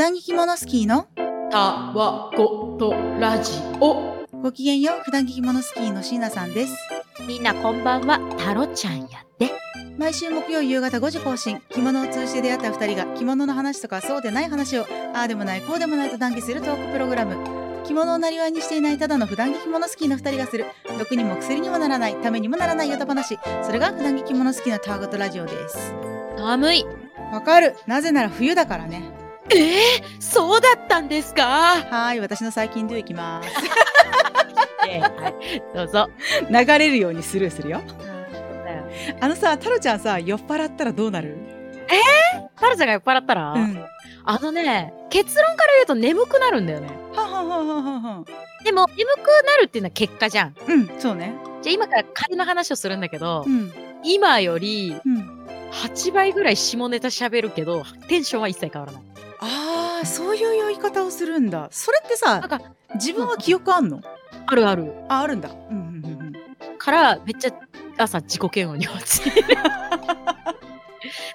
段着着物スキーの？たわごとラジオ。ごきげんよう、普段着着物スキーの椎名さんです。みんなこんばんは、タロちゃんやって。毎週木曜夕方5時更新、着物を通じて出会った二人が着物の話とかそうでない話を、ああでもない、こうでもないと談義するトークプログラム。着物をなりわいにしていないただの普段着着物好きの二人がする、毒にも薬にもならない、ためにもならないヨタ話。それが普段着着物好きのタワゴトラジオです。寒い。わかる。なぜなら冬だからね。ええそうだったんですか？はーい、私の最近でいきます。はい、どうぞ。流れるようにスルーするよ。あのさ、タロちゃんさ、酔っ払ったらどうなる？タロちゃんが酔っ払ったら、うん。あのね、結論から言うと眠くなるんだよね。はははははは。でも、眠くなるっていうのは結果じゃん。うん、そうね。じゃあ今から仮の話をするんだけど、うん。今よりうん。8倍ぐらい下ネタ喋るけど、テンションは一切変わらない。ああ、そういう酔い方をするんだ。それってさなん、か、自分は記憶あんの？あるある。あ、あるんだ。うんうんうんうん。から、めっちゃ朝自己嫌悪に落ちる。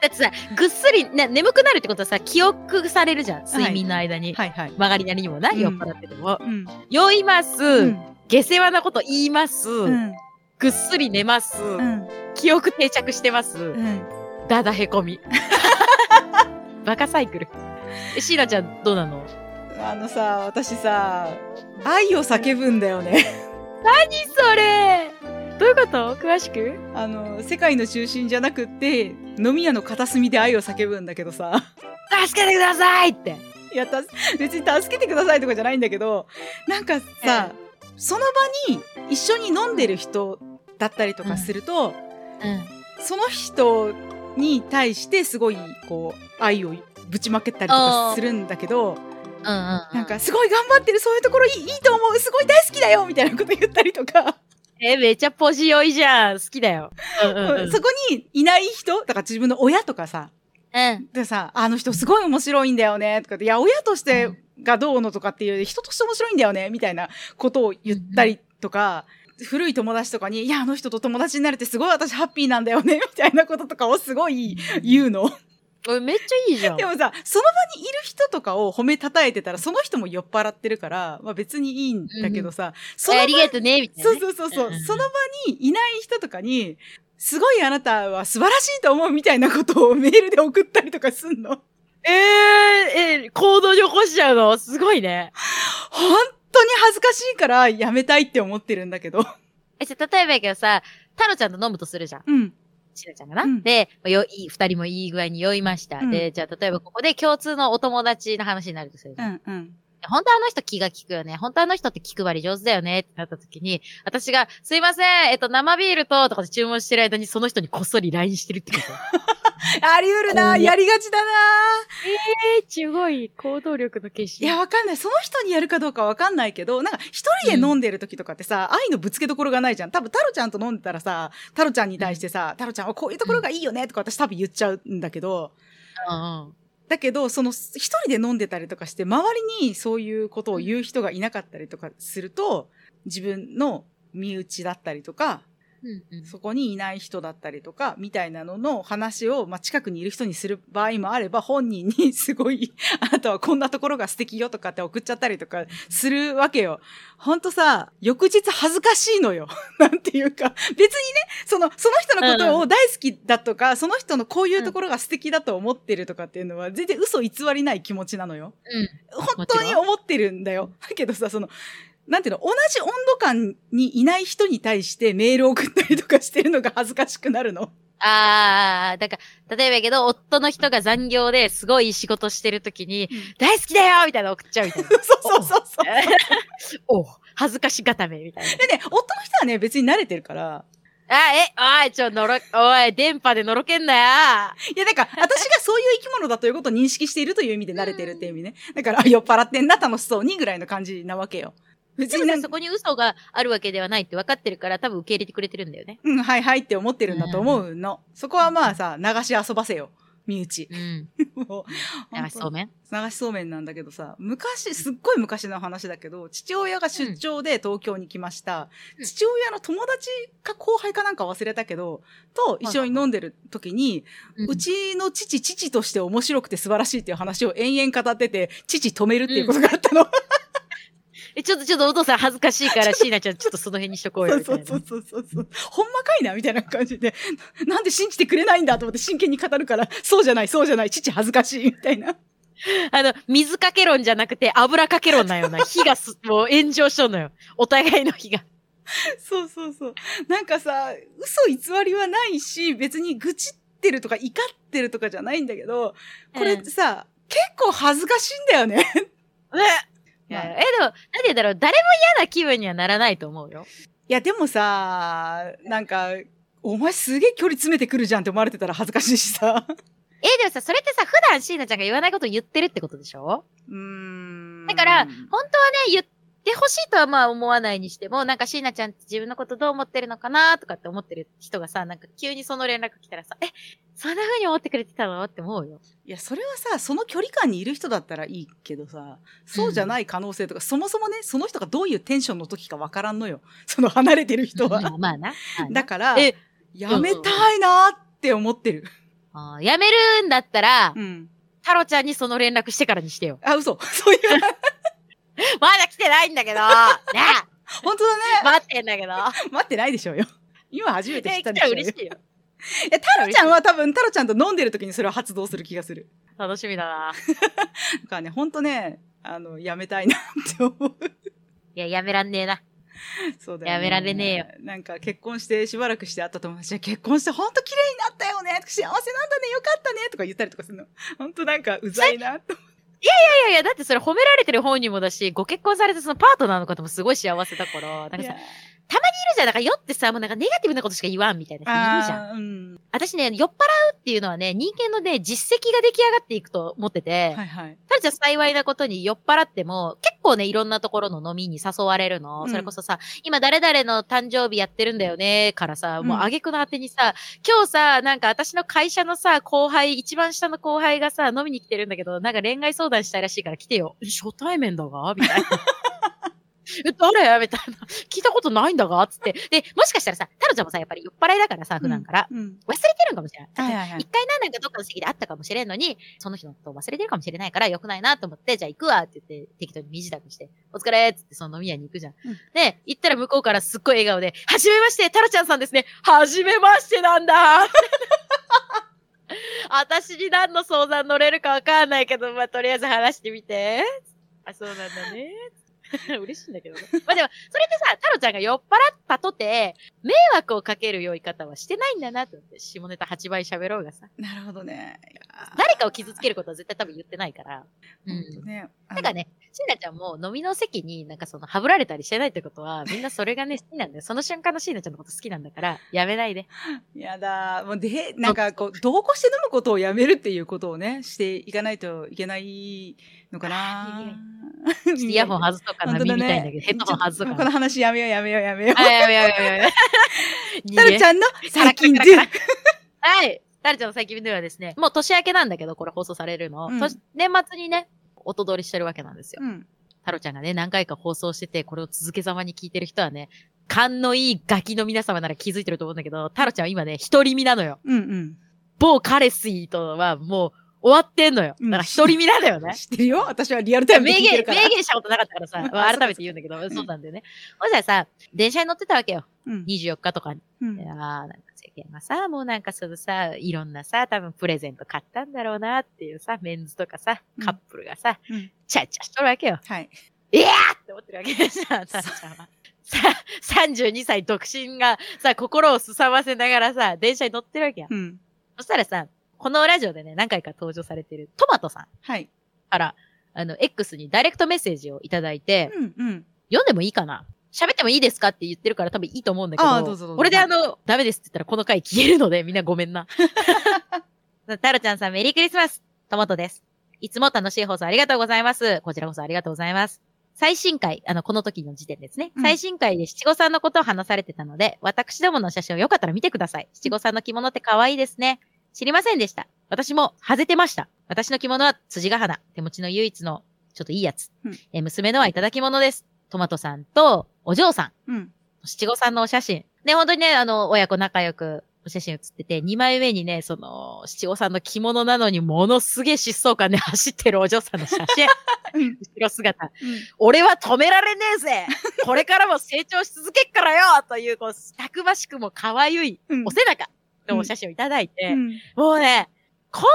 だってさ、ぐっすり、ね、眠くなるってことはさ、記憶されるじゃん。睡眠の間に。はいはい。曲がりなりにもな、うん酔っ払ってても。うん。酔います、うん。下世話なこと言います、うん。ぐっすり寝ます、うん。記憶定着してます、うん。だだへこみ。バカサイクル。え、シーナちゃんどうなの？あのさ、私さ、愛を叫ぶんだよね。何それ？どういうこと？詳しく？あの、世界の中心じゃなくって、飲み屋の片隅で愛を叫ぶんだけどさ。助けてくださいって。いや、た別に助けてくださいとかじゃないんだけど、なんかさ、その場に一緒に飲んでる人だったりとかすると、うん。その人に対してすごい、こう、愛をぶちまけたりとかするんだけど、うんうん、うん。なんか、すごい頑張ってる、そういうところいいいいと思う、すごい大好きだよみたいなこと言ったりとか、え、めっちゃポジ酔いじゃん。好きだよ。うんうん、うん。そこにいない人、だから自分の親とかさ、うん。でさ、あの人すごい面白いんだよね、とかって、いや、親としてがどうのとかっていう人として面白いんだよね、みたいなことを言ったりとか、古い友達とかに、いや、あの人と友達になれてすごい私ハッピーなんだよね、みたいなこととかをすごい言うの。めっちゃいいじゃん。でもさ、その場にいる人とかを褒めたたえてたら、その人も酔っ払ってるから、まあ別にいいんだけどさ、その場ありがとうね、みたいな、そうね。そうそうそう、うんうんうんその場にいない人とかに、すごいあなたは素晴らしいと思うみたいなことをメールで送ったりとかすんの？えー、えー、行動に起こしちゃうの？すごいね。本当に恥ずかしいからやめたいって思ってるんだけど。え、じゃあ例えばやけどさ、タロちゃんと飲むとするじゃん。うん。シナちゃんがな？うんで、まあよいい、二人もいい具合に酔いました。うんで、じゃあ例えばここで共通のお友達の話になるとするじゃん。うんうん。本当あの人気が利くよね。本当あの人って気配り上手だよねってなった時に、私が、すいません、えっと、生ビールと、とかで注文してる間にその人にこっそり LINE してるってこと。あり得るなやりがちだなえー、すごい行動力の結いや、わかんない。その人にやるかどうかわかんないけど、なんか一人で飲んでる時とかってさ、愛のぶつけどころがないじゃん。多分、タロちゃんと飲んでたらさ、タロちゃんに対してさ、タロちゃんはこういうところがいいよねとか私多分言っちゃうんだけど、うんうん。だけど、その、一人で飲んでたりとかして、周りにそういうことを言う人がいなかったりとかすると、自分の身内だったりとか、うんうんそこにいない人だったりとか、みたいなのの話を、まあ、近くにいる人にする場合もあれば、本人にすごい、あなたはこんなところが素敵よとかって送っちゃったりとかするわけよ。ほんとさ、翌日恥ずかしいのよ。なんていうか、別にね、その、その人のことを大好きだとか、その人のこういうところが素敵だと思ってるとかっていうのは、全然嘘偽りない気持ちなのよ。うん。本当に思ってるんだよ。だけどさ、その、なんていうの、同じ温度感にいない人に対してメールを送ったりとかしてるのが恥ずかしくなるの。あー、だから、例えばやけど、夫の人が残業ですごい仕事してる時に、うん大好きだよみたいなの送っちゃうみたいな。そうそうそうそう。お恥ずかしがためみたいな。でね、夫の人はね、別に慣れてるから。あ、え、おい、ちょ、のろ、おい、電波でのろけんなよいや、だから、私がそういう生き物だということを認識しているという意味で慣れてるっていう意味ね。だから、あ酔っ払ってんな、楽しそうにぐらいの感じなわけよ。別にそこに嘘があるわけではないって分かってるから、多分受け入れてくれてるんだよね。うん、はいはいって思ってるんだと思うの。そこはまあさ、流し遊ばせよ。身内。うん。流しそうめん？流しそうめんなんだけどさ、昔、すっごい昔の話だけど、父親が出張で東京に来ました。うん父親の友達か後輩かなんか忘れたけど、と一緒に飲んでる時に、うんうちの父、父として面白くて素晴らしいっていう話を延々語ってて、父止めるっていうことがあったの。え、ちょっと、ちょっとお父さん恥ずかしいから、椎名ちゃんちょっとその辺にしとこうよ、そうみたいな。そうそうそうそうそう。ほんまかいなみたいな感じで。なんで信じてくれないんだと思って真剣に語るから、そうじゃない、そうじゃない、父恥ずかしい、みたいな。あの、水かけ論じゃなくて油かけ論なような火がす、もう炎上しとんのよ。お互いの火が。そうそうそう。なんかさ、嘘偽りはないし、別に愚痴ってるとか怒ってるとかじゃないんだけど、これってさ、結構恥ずかしいんだよね。ね。いや、まあえ、でも、なんて言うんだろう、誰も嫌な気分にはならないと思うよ。いや、でもさ、なんか、お前すげえ距離詰めてくるじゃんって思われてたら恥ずかしいしさ。え、でもさ、それってさ、普段椎名ちゃんが言わないことを言ってるってことでしょ？うーん。だから、本当はね、言ってほしいとはまあ思わないにしても、なんか椎名ちゃんって自分のことどう思ってるのかなとかって思ってる人がさ、なんか急にその連絡来たらさ、え、そんな風に思ってくれてたの？って思うよ。いや、それはさ、その距離感にいる人だったらいいけどさ、そうじゃない可能性とか、そもそもね、その人がどういうテンションの時かわからんのよ。その離れてる人は。まあまあな。まあな だから、え、やめたいなって思ってる。あーやめるんだったら、うん。太郎ちゃんにその連絡してからにしてよ。あ、嘘。そういう、まだ来てないんだけどね本当だね。待ってんだけど。待ってないでしょうよ。今初めて来ったでしょうよ。嬉しいよ。いや、タロちゃんは多分、タロちゃんと飲んでる時にそれを発動する気がする。楽しみだな。だからね、ほんとね、あの、やめたいなって思う。いや、やめらんねえな。そうだよ、ね。やめられねえよ。なんか結婚してしばらくして会った友達が結婚してほんと綺麗になったよね幸せなんだねよかったねとか言ったりとかするの。ほんとなんかうざいなと。いやいや、だってそれ褒められてる本人もだし、ご結婚されてそのパートナーの方もすごい幸せだから、なんかさ、いるいやじゃん。なんか酔ってさ、もうなんかネガティブなことしか言わんみたいな人いるじゃん。うん。私ね、酔っ払うっていうのはね、人間のね、実績が出来上がっていくと思ってて、はいはい。ただじゃ幸いなことに酔っ払っても、結構ね、いろんなところの飲みに誘われるの。うんそれこそさ、今誰々の誕生日やってるんだよね、からさ、もううん挙句の果てにさ、今日さ、なんか私の会社のさ、後輩、一番下の後輩がさ、飲みに来てるんだけど、なんか恋愛相談したいらしいから来てよ。え初対面だが？みたいな。え、誰？みたいな。聞いたことないんだがつって。で、もしかしたらさ、タロちゃんもさ、やっぱり酔っ払いだからさ、普段から。うん。忘れてるんかもしれない。はいはいはい一回何年かどっかの席で会ったかもしれんのに、その人のことを忘れてるかもしれないから良くないなと思って、じゃあ行くわって言って適当に身支度して、お疲れっつってその飲み屋に行くじゃん。うんで、行ったら向こうからすっごい笑顔で、はじめまして、タロちゃんさんですね。はじめましてなんだ 私に何の相談乗れるかわかんないけど、まあ、とりあえず話してみて。あ、そうなんだね。嬉しいんだけどね。まあでも、それってさ、タロちゃんが酔っ払ったとて、迷惑をかける酔い方はしてないんだなと思って、下ネタ8倍喋ろうがさ。なるほどね。誰かを傷つけることは絶対多分言ってないから。うほん。ね。なんかね、シンナちゃんも飲みの席になんかその、はぶられたりしてないってことは、みんなそれがね、好きなんだよ。その瞬間のシンナちゃんのこと好きなんだから、やめないで。やだ。もうで、なんかこう、同行して飲むことをやめるっていうことをね、していかないといけないのかな。イヤホン外そうかな、本当だね耳たいんだけど、ヘッドホン外そうかな。この話やめようやめようやめよう。あ、やめやめやめやめ。逃 げタルちゃんの最近はい。タルちゃんの最近ではですね、もう年明けなんだけど、これ放送されるの。うん年年末にね、音通りしてるわけなんですよ。うん。タロちゃんがね、何回か放送してて、これを続けざまに聞いてる人はね、勘のいいガキの皆様なら気づいてると思うんだけど、タロちゃんは今ね、独り身なのよ。うんうん。某彼氏とはもう終わってんのよ。うんだから独り身なんだよね。知ってるよ私はリアルタイムで聞いてるから。名言したことなかったからさ、まあ改めて言うんだけど、そうなんだよね。ほんじゃさ、電車に乗ってたわけよ。うん。24日とかに。うんいやーなんか世間がさ、もうなんかそのさ、いろんなさ、多分プレゼント買ったんだろうなっていうさ、メンズとかさ、カップルがさ、うんチャッチャしとるわけよ。はい。いやーって思ってるわけでさ、さ、さ、さ、32歳独身がさ、心をすさませながらさ、電車に乗ってるわけや。うん。そしたらさ、このラジオでね、何回か登場されてるトマトさんはい。から、あの、X にダイレクトメッセージをいただいて、うんうん。読んでもいいかな？喋ってもいいですかって言ってるから多分いいと思うんだけど。あーどうぞどうぞこれであの、ダメですって言ったらこの回消えるのでみんなごめんな。タロちゃんさんメリークリスマストマトです。いつも楽しい放送ありがとうございます。こちらこそありがとうございます。最新回、あの、この時の時点ですね。うん最新回で七五三のことを話されてたので、私どもの写真をよかったら見てください。七五三の着物って可愛いですね。知りませんでした。私も外れてました。私の着物は辻ヶ花。手持ちの唯一のちょっといいやつ。うんえ娘のはいただき物です。トマトさんとお嬢さん。うん。七五三のお写真。ね、本当にね、あの、親子仲良くお写真写ってて、2枚目にね、その、七五三の着物なのにものすげえ疾走感で 走ってるお嬢さんの写真。うん。後ろ姿。俺は止められねえぜこれからも成長し続けっからよという、こう、たくましくも可愛いうんお背中のお写真をいただいて、うん。もうね、こんな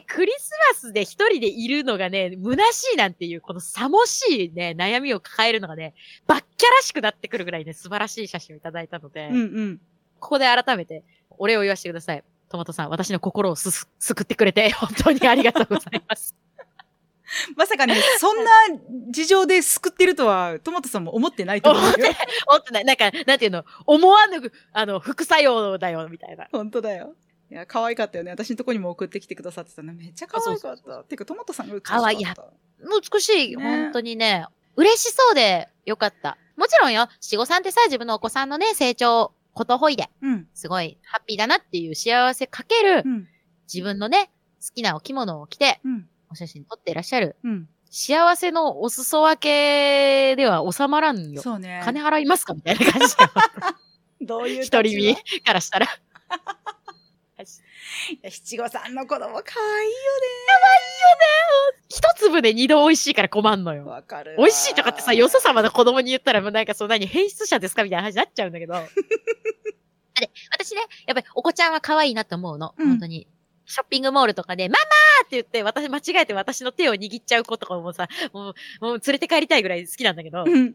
ね、クリスマスで一人でいるのがね、虚しいなんていう、このさもしいね、悩みを抱えるのがね、バッキャらしくなってくるぐらいね、素晴らしい写真をいただいたので、うん。うん。ここで改めて、お礼を言わせてください。トマトさん、私の心をすす、救ってくれて、本当にありがとうございます。まさかね、そんな事情で救ってるとは、トマトさんも思ってないと思うよ。思ってない。なんか、なんていうの、思わぬ、あの、副作用だよ、みたいな。本当だよ。いや、可愛かったよね。私のとこにも送ってきてくださってたね。めっちゃ可愛かあった。てか、トマトさんが美し可愛いかった。美しい。ね本当にね。嬉しそうでよかった。もちろんよ、七五三ってさ、自分のお子さんのね、成長、ことほいで、うん。すごいハッピーだなっていう幸せかけるう、ん。自分のね、好きなお着物を着て、うん。お写真撮っていらっしゃる、うん。幸せのお裾分けでは収まらんよ。そうね。金払いますかみたいな感じ。どういう一人身からしたら。七五三の子供可愛いよ一粒で二度美味しいから困んのね。よ。わかるわ。美味しいとかってさ、よそ様の子供に言ったらもうなんかそう何、変質者ですかみたいな話になっちゃうんだけど。で、私ね、やっぱりお子ちゃんは可愛いなと思うの。うん本当に。ショッピングモールとかで、ママーって言って、私間違えて私の手を握っちゃう子とかもさ、もう、もう連れて帰りたいぐらい好きなんだけど、うん。連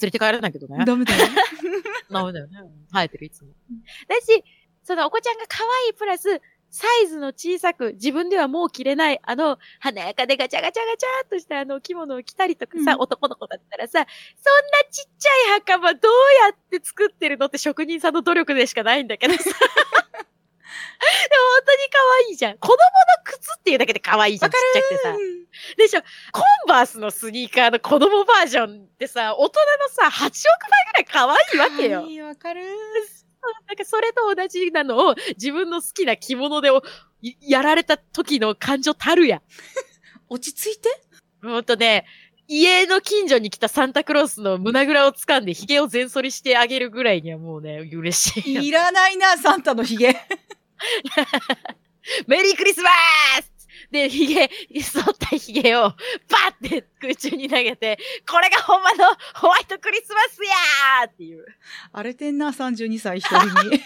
れて帰らないけどね。ダメだよ。ダメだよね。生えてる、いつもうん。だし、そのお子ちゃんが可愛いプラス、サイズの小さく、自分ではもう着れない、あの、華やかでガチャガチャガチャっとしたあの着物を着たりとかさ、うん男の子だったらさ、そんなちっちゃい袴どうやって作ってるの？って職人さんの努力でしかないんだけどさ。でも本当に可愛いじゃん。子供の靴っていうだけで可愛いじゃん。ちっちゃくてさ。でしょ、コンバースのスニーカーの子供バージョンってさ、大人のさ、8億倍ぐらい可愛いわけよ。いいわかる。なんかそれと同じなのを自分の好きな着物でやられた時の感情たるや。落ち着いて？ほんとね、家の近所に来たサンタクロースの胸ぐらを掴んで髭を全剃りしてあげるぐらいにはもうね、嬉しいよ。いらないな、サンタのヒゲ。メリークリスマスで、髭、剃った髭をバッて空中に投げて、これがほんまのホワイトクリスマスやーっていう。荒れてんな、32歳一人に。あ、やめて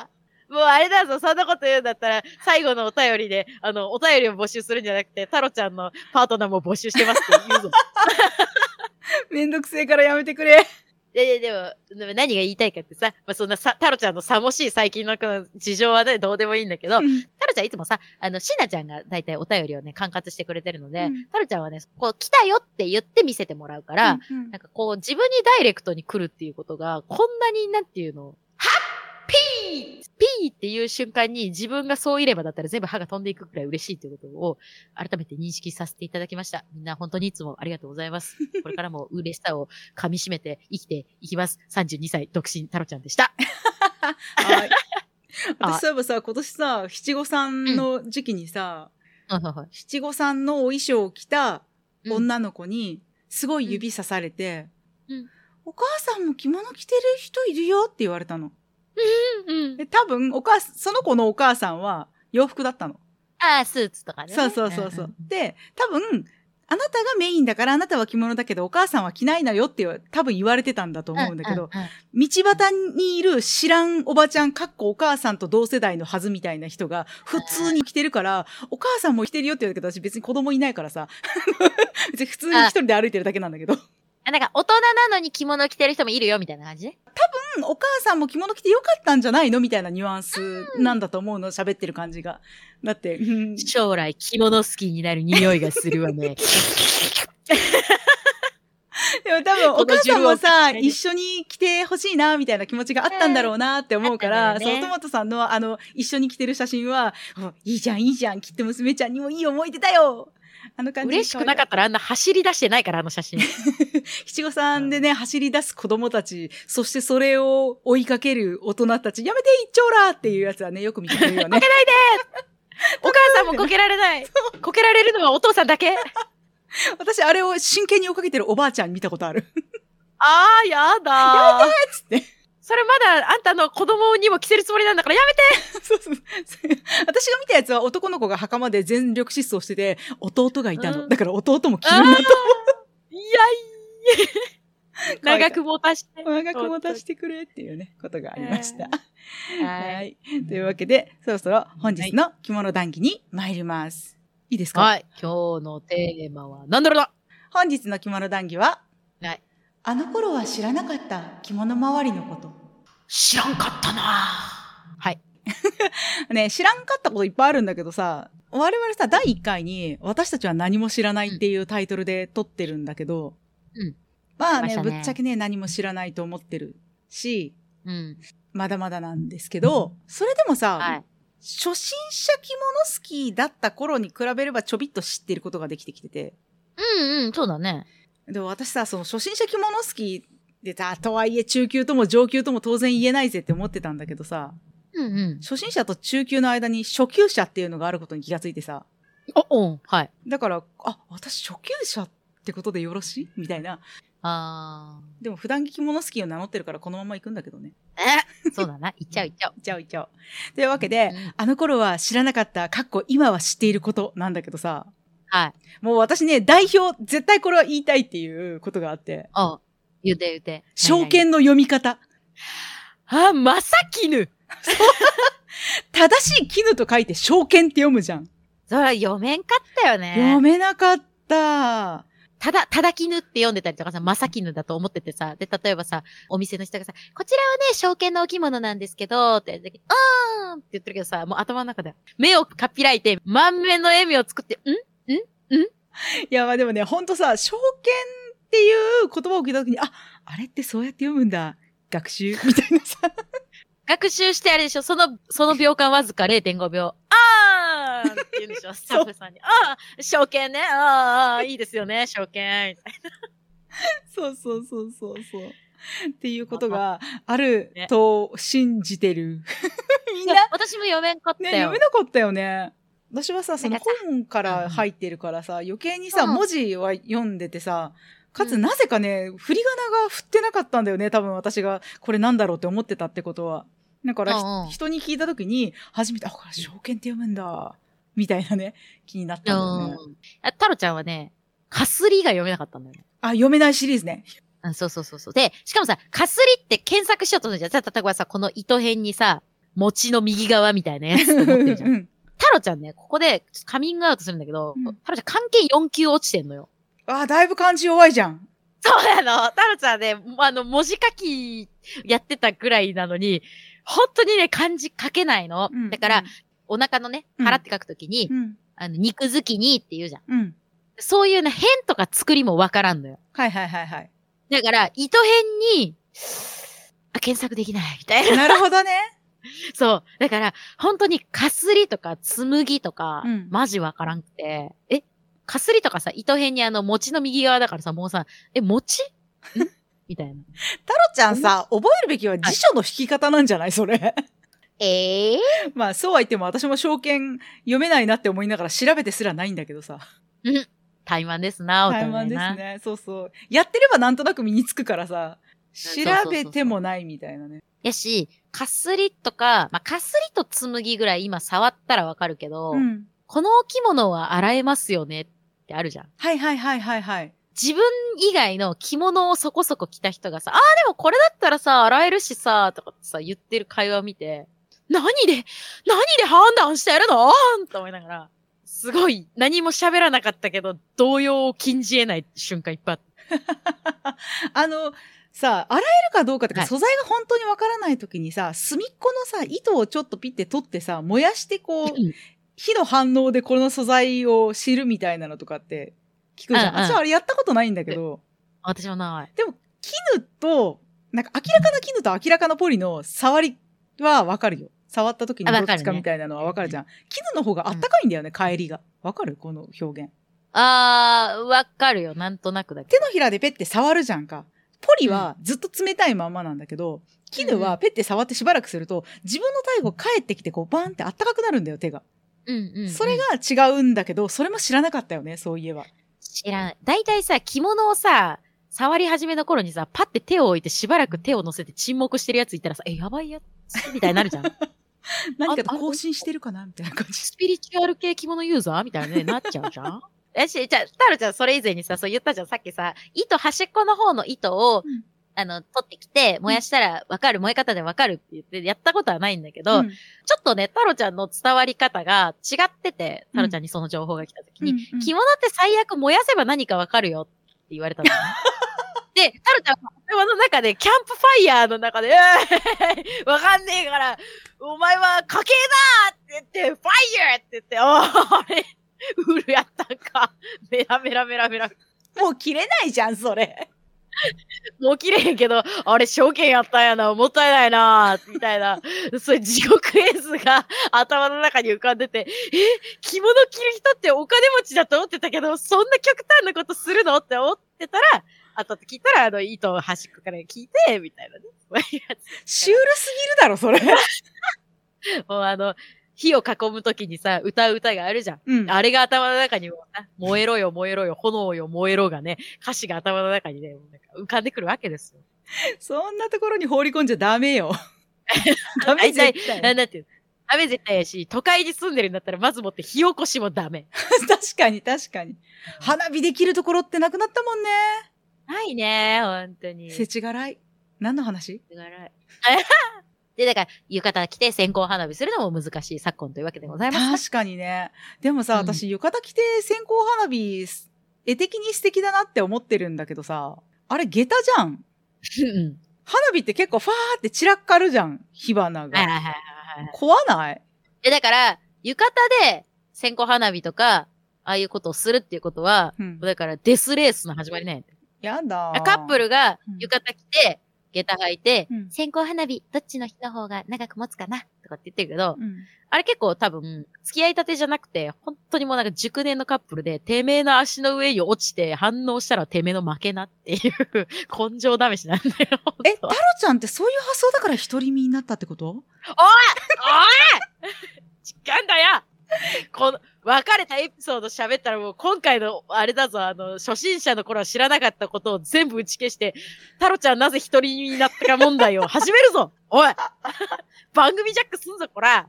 よもうあれだぞ、そんなこと言うんだったら、最後のお便りで、あの、お便りを募集するんじゃなくて、太郎ちゃんのパートナーも募集してますって言うぞ。めんどくせえからやめてくれ。で、ででも、でも何が言いたいかってさ、まあ、そんなさ、太郎ちゃんのさもしい最近のこの事情はね、どうでもいいんだけど、うん太郎ちゃんいつもさ、あの、しなちゃんが大体お便りをね、管轄してくれてるので、うん太郎ちゃんはね、こう、来たよって言って見せてもらうから、うんなんかこう、自分にダイレクトに来るっていうことが、こんなになんていうの、ーピーっていう瞬間に自分がそういればだったら全部歯が飛んでいくくらい嬉しいということを改めて認識させていただきました。みんな本当にいつもありがとうございます。これからも嬉しさを噛み締めて生きていきます。32歳独身太郎ちゃんでした。はい。あ私そういえばさ、今年さ、七五三の時期にさ、はいはいはい七五三のお衣装を着たうん女の子に、すごい指さされて、うんお母さんも着物着てる人いるよって言われたの。うんうん。で、多分、お母さん、その子のお母さんは洋服だったの。ああ、スーツとかね。そうそうそうそう。で、多分、あなたがメインだからあなたは着物だけどお母さんは着ないなよって多分言われてたんだと思うんだけど、道端にいる知らんおばちゃん、かっこお母さんと同世代のはずみたいな人が普通に着てるから、お母さんも着てるよって言うけど、私別に子供いないからさ、別に普通に一人で歩いてるだけなんだけど、あ、なんか大人なのに着物着てる人もいるよみたいな感じ？ね。うんお母さんも着物着てよかったんじゃないのみたいなニュアンスなんだと思うの、喋ってる感じが。だって、うん将来着物好きになる匂いがするわね。でも多分お母さんもさ、一緒に来てほしいな、みたいな気持ちがあったんだろうなって思うから、ねそのトマトさんのあの、一緒に来てる写真は、あいいじゃん、いいじゃん、きっと娘ちゃんにもいい思い出だよ。あの感じ。嬉しくなかったらあんな走り出してないから、あの写真。七五三でね、走り出す子供たち、そしてそれを追いかける大人たち、やめて一丁らっていうやつはね、よく見かけるよね。お母さんもこけられない。こけられるのはお父さんだけ。私、あれを真剣に追いかけてるおばあちゃん見たことある。あー、やだー。つって。それまだあんたの子供にも着せるつもりなんだからやめてそうそう。私が見たやつは男の子が袴で全力疾走してて、弟がいたの。うんだから弟も着るんだと。いやいや長く持たして。長く持たせてくれっていうね、ことがありました。は。はいい。というわけで、そろそろ本日の着物談義に参ります。いいですか？はい。今日のテーマは何だろうな本日の着物談義は、はい。あの頃は知らなかった着物周りのこと。知らんかったなはい。ね、知らんかったこといっぱいあるんだけどさ、我々さ、第1回に、私たちは何も知らないっていうタイトルで撮ってるんだけど、うん。まあねねぶっちゃけね、何も知らないと思ってるし、うん。まだまだなんですけど、それでもさ、はい。初心者着物好きだった頃に比べればちょびっと知ってることができてきてて、うんうん、そうだね。でも私さ、その初心者着物好きでさ、とはいえ中級とも上級とも当然言えないぜって思ってたんだけどさ、うんうん。初心者と中級の間に初級者っていうのがあることに気がついてさ、お、うん、はい。だから、あ、私初級者ってことでよろしい？みたいな。あでも普段着物好きを名乗ってるからこのまま行くんだけどね。ー。え？そうだな。行っちゃう行っちゃう。行っちゃう行っちゃう。というわけで、うんあの頃は知らなかった、かっこ今は知っていることなんだけどさ、はい。もう私ね、代表、絶対これは言いたいっていうことがあって、あ言うて言うて。証券の読み方。あ、まさきぬ。正しい絹と書いて証券って読むじゃん。そら読めんかったよね。読めなかった。ただ、ただきぬって読んでたりとかさ、まさきぬだと思っててさ、で、例えばさ、お店の人がさ、こちらはね、証券のお着物なんですけど、って言って、あーんって言ってるけどさ、もう頭の中で、目をかっぴらいて、満面の笑みを作って、んいや、まあでもね、ほんとさ、証券っていう言葉を聞いたときに、あ、あれってそうやって読むんだ。学習みたいなさ。学習してあれでしょその、その秒間わずか0.5秒。あーんって言うんでしょ スタッフさんに。あー証券ね。あーいいですよね、証券。みたいそうそうそうそうそう。っていうことがあると信じてる。みんな、私も読めんかったね、よ。読めなかったよね。私はさ、その本から入ってるからさ、余計にさ、うん文字は読んでてさ、かつうんなぜかね、振り仮名が振ってなかったんだよね、多分私が、これなんだろうって思ってたってことは。だから、人に聞いた時に、初めて、あ、これ証券って読むんだ、みたいなね、気になったんだよね。うん。あ太郎ちゃんはね、かすりが読めなかったんだよね。あ、読めないシリーズね。あそうそうそうそう。で、しかもさ、かすりって検索しようとするじゃん。さ、例えばさ、この糸辺にさ、餅の右側みたいなやつと思ってるじゃん。うん太郎ちゃんね、ここでカミングアウトするんだけど、うん太郎ちゃん関係4級落ちてんのよ。あ、だいぶ漢字弱いじゃん。そうなの。太郎ちゃんね、あの、文字書きやってたぐらいなのに、本当にね、漢字書けないの。うんだから、、お腹のね、うん腹って書くときに、うん。あの、肉好きにって言うじゃん。うん。そういうね、変とか作りもわからんのよ。はいはいはいはい。だから、糸辺に、あ、検索できない、みたいな。なるほどね。そう。だから、本当に、かすりとか、紬とか、うんマジわからんくて、え、かすりとかさ、糸辺にあの、餅の右側だからさ、もうさ、え、餅？ん？みたいな。太郎ちゃんさ、覚えるべきは辞書の引き方なんじゃない？それ。ええ まあ、そうは言っても私も証券読めないなって思いながら調べてすらないんだけどさ。うん。怠慢ですな、お互怠慢です。ね。そうそう。やってればなんとなく身につくからさ、調べてもないみたいなね。やし、かすりとか、まあ、かすりと紬ぐらい今触ったらわかるけど、うん。このお着物は洗えますよねってあるじゃん。はいはいはいはいはい。自分以外の着物をそこそこ着た人がさ、ああ、でもこれだったらさ、洗えるしさ、とかってさ、言ってる会話を見て、何で、何で判断してるの？と思いながら、すごい、何も喋らなかったけど、動揺を禁じ得ない瞬間いっぱいあっ あの、さ、洗えるかどうかとか、はい素材が本当にわからないときにさ、隅っこのさ、糸をちょっとピッて取ってさ、燃やしてこうた。、火の反応でこの素材を知るみたいなのとかって聞くじゃん。うんうん私はあれやったことないんだけど、私もない。絹と、なんか明らかな絹と明らかなポリの触りはわかるよ。触った時にどっちかみたいなのはわかるじゃん。絹の方があったかいんだよね、帰りが。わかるこの表現。あー、わかるよ。なんとなくだけ手のひらでペッて触るじゃんか。ポリはずっと冷たいまんまなんだけど、絹はペッて触ってしばらくすると、自分の体後帰ってきてこうバーンってあったかくなるんだよ、手が。ど。うんうん、うん。それが違うんだけど、それも知らなかったよね、そういえば。知らない。大体さ、着物をさ、触り始めの頃にさ、パッて手を置いてしばらく手を乗せて沈黙してるやついたらさ、え、やばいやつみたいになるじゃん。何かと更新してるかなみたいな感じ。スピリチュアル系着物ユーザーみたいなね、なっちゃうじゃん。えし、じゃあ、タルちゃんそれ以前にさ、そう言ったじゃん。さっきさ、糸、端っこの方の糸を、うん。あの、取ってきて、燃やしたらわかる、燃え方でわかるって言って、やったことはないんだけど、うん。ちょっとね、タロちゃんの伝わり方が違ってて、タロちゃんにその情報が来た時に、うん。うん。着物って最悪燃やせば何かわかるよって言われたのね。で、タロちゃんは頭の中で、キャンプファイヤーの中で、えー、わかんねえから、お前は家系だって言って、ファイヤーって言って、ああ、あれ、ウールやったんか。メラメラメラメラ。もう切れないじゃん、それ。もう切れへんけど、あれ証券やったんやな、もったいないな、みたいな、そういう地獄絵図が 頭の中に浮かんでて、え、着物着る人ってお金持ちだと思ってたけど、そんな極端なことするのって思ってたら、後々聞いたら、あの、糸を端っこから聞いて、みたいなね。シュールすぎるだろ、それ。つ もうあの、火を囲むときにさ、歌う歌があるじゃん。うん。あれが頭の中にもさ、燃えろよ、燃えろよ、炎よ、燃えろがね、歌詞が頭の中にね、なんか浮かんでくるわけですよ。そんなところに放り込んじゃダメよ。ダメ絶対ななんていうの？ダメ絶対やし、都会に住んでるんだったら、まずもって火起こしもダメ。確かに確かに。花火できるところってなくなったもんね。ないね、本当に。世知辛い。何の話？すがらいで、だから、浴衣着て線香花火するのも難しい昨今というわけでございます。確かにね。でもさ、うん私浴衣着て線香花火、絵的に素敵だなって思ってるんだけどさ、あれ下駄じゃん。うん。花火って結構ファーって散らかるじゃん。火花はいはいが。はいはいはい。怖ない？で、だから、浴衣で線香花火とか、ああいうことをするっていうことは、うん。だからデスレースの始まりなんやてやだ。カップルがうん浴衣着て、下駄履いて、うん線香花火、どっちの日の方が長く持つかなとかって言ってるけど、うん。あれ結構多分、付き合いたてじゃなくて、本当にもうなんか熟年のカップルで、てめえの足の上に落ちて反応したらてめえの負けなっていう 根性試しなんだよ。え、タ本当ロちゃんってそういう発想だから独り身になったってこと？おい違うんだよ この、別れたエピソード喋ったらもう今回の、あれだぞ、あの、初心者の頃は知らなかったことを全部打ち消して、タロちゃんなぜ一人になったか問題を 始めるぞおい 番組ジャックすんぞ、こら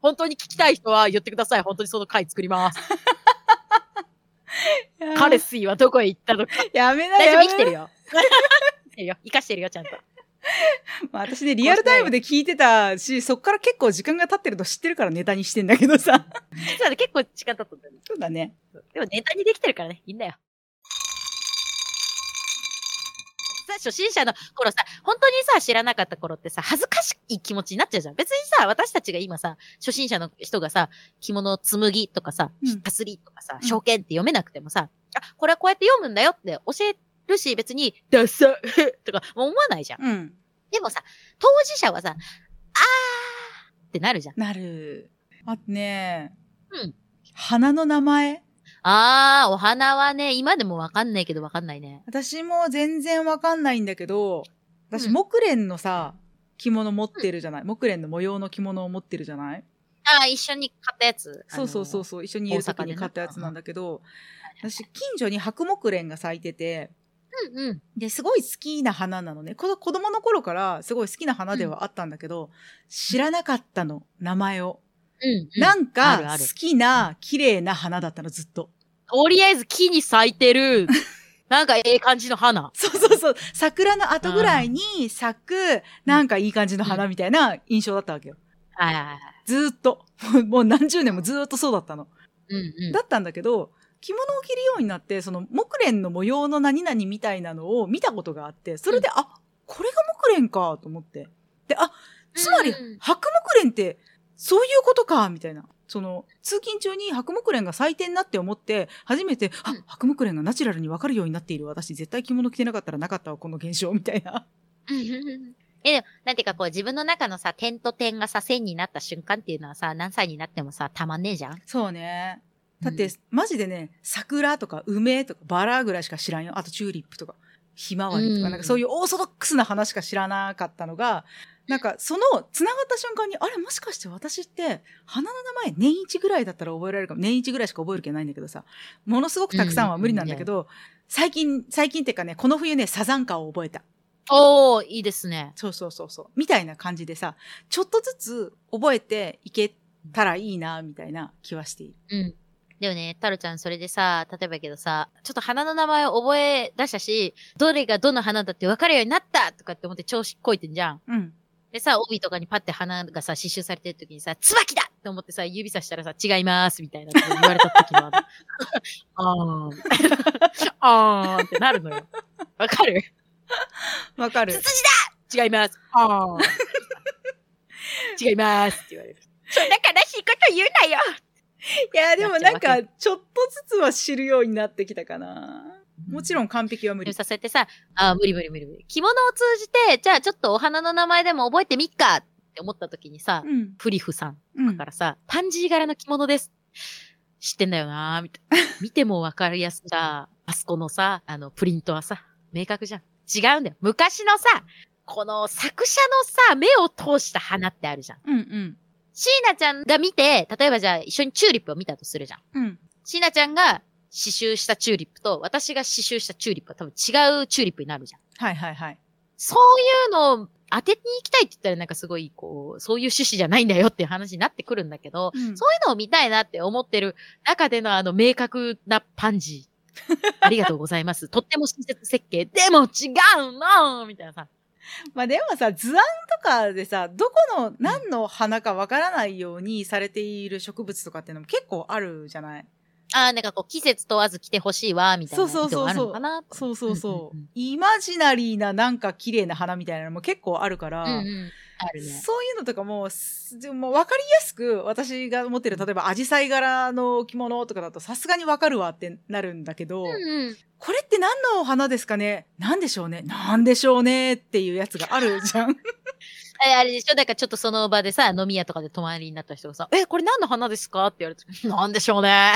本当に聞きたい人は言ってください。本当にその回作ります。彼スイはどこへ行ったのか。やめな大丈夫？生きてるよ。生きてるよ。生かしてるよ、ちゃんと。まあ、私ね、リアルタイムで聞いてたし、そっから結構時間が経ってるの知ってるからネタにしてんだけどさ。実はね、結構時間経ったんだよね。そうだね。でもネタにできてるからね、いいんだよ。さ、初心者の頃さ、本当にさ、知らなかった頃ってさ、恥ずかしい気持ちになっちゃうじゃん。別にさ、私たちが今さ、初心者の人がさ、着物紡ぎとかさうん、かすりとかさ、うん証券って読めなくてもさ、あ、これはこうやって読むんだよって教えるし、別に、ダッサ とか思わないじゃん。うん。でもさ、当事者はさ、あーってなるじゃん。なる。あとね、うん。花の名前？あー、お花はね、今でもわかんないけどわかんないね。私も全然わかんないんだけど、私、うん木蓮のさ、着物持ってるじゃない、木蓮の模様の着物を持ってるじゃない？あー、一緒に買ったやつ。そうそうそうう。そう、一緒にいる時に買ったやつなんだけど、私、近所に白木蓮が咲いてて、うんうん。で、すごい好きな花なのね。この子供の頃からすごい好きな花ではあったんだけど、知らなかったの、名前を。うん、うん。なんか好きな綺麗な花だったのずっと。とりあえず木に咲いてる、なんかええ感じの花。そうそうそう。桜の後ぐらいに咲く、なんかいい感じの花みたいな印象だったわけよ。はいはいはい。ずーっと。もうもう何十年もずーっとそうだったの。うんうん。だったんだけど、着物を着るようになって、その木蓮の模様の何々みたいなのを見たことがあって、それで、あ、これが木蓮かと思って。で、あ、つまりうんうん、白木蓮って、そういうことかみたいな。その、通勤中に白木蓮が咲いてんなって思って、初めて、あうん、白木蓮がナチュラルにわかるようになっている。私、絶対着物着てなかったらなかったわ、この現象、みたいな。え、なんていうかこう自分の中のさ、点と点がさ、線になった瞬間っていうのはさ、何歳になってもさ、たまんねえじゃんそうね。だって、マジでね、桜とか梅とかバラぐらいしか知らんよ。あとチューリップとか、ひまわりとか、うんなんかそういうオーソドックスな花しか知らなかったのが、なんかその繋がった瞬間に、あれもしかして私って花の名前年一ぐらいだったら覚えられるかも。年一ぐらいしか覚える気ないんだけどさ、ものすごくたくさんは無理なんだけど、最近、最近っていうかね、この冬ね、サザンカを覚えた。おー、いいですね。そうそうそうそう。みたいな感じでさ、ちょっとずつ覚えていけたらいいな、みたいな気はしている。うん。でもね、タロちゃんそれでさ、例えばやけどさ、ちょっと花の名前を覚え出したし、どれがどの花だって分かるようになったとかって思って調子こいてんじゃん。うん。でさ、帯とかにパッて花がさ、刺繍されてる時にさ、椿だって思ってさ、指さしたらさ、違いますみたいなって言われた時のあの、あーん。あーんってなるのよ。わかる？わかるツ。ツジだ違います。あーん。違いますって言われる。そんな悲しいこと言うなよいや、でもなんかちょっとずつは知るようになってきたかな。もちろん完璧は無理。さ、そうやってさ、あー無理無理無理無理。着物を通じて、じゃあちょっとお花の名前でも覚えてみっかって思った時にさ、うん。プリフさんうんからさ、パンジー柄の着物です。知ってんだよなーみたいな。見てもわかりやすさ、あそこのさ、あの、プリントはさ、明確じゃん。違うんだよ。昔のさ、この作者のさ、目を通した花ってあるじゃん。うんうん。椎名ちゃんが見て、例えばじゃあ一緒にチューリップを見たとするじゃん。うん。椎名ちゃんが刺繍したチューリップと、私が刺繍したチューリップは多分違うチューリップになるじゃん。はいはいはい。そういうのを当てに行きたいって言ったらなんかすごい、こう、そういう趣旨じゃないんだよっていう話になってくるんだけど、うんそういうのを見たいなって思ってる中でのあの明確なパンジー。ありがとうございます。とっても親切設計。でも違うのみたいなさ。まあでもさ、図案とかでさ、どこの何の花かわからないようにされている植物とかっていうのも結構あるじゃない？ああ、なんかこう季節問わず来てほしいわ、みたいな意図があるのかな。そうそうそう。うんうんうんイマジナリーななんか綺麗な花みたいなのも結構あるから、うんうん。ね。そういうのとかも、すでも分かりやすく私が持ってる、例えばアジサイ柄の着物とかだとさすがに分かるわってなるんだけど、うんうん。これって何の花ですかね？何でしょうね？何でしょうねっていうやつがあるじゃん。えあれでしょ？だからちょっとその場でさ、飲み屋とかで泊まりになった人がさ、え、これ何の花ですか？って言われて、なんでしょうね？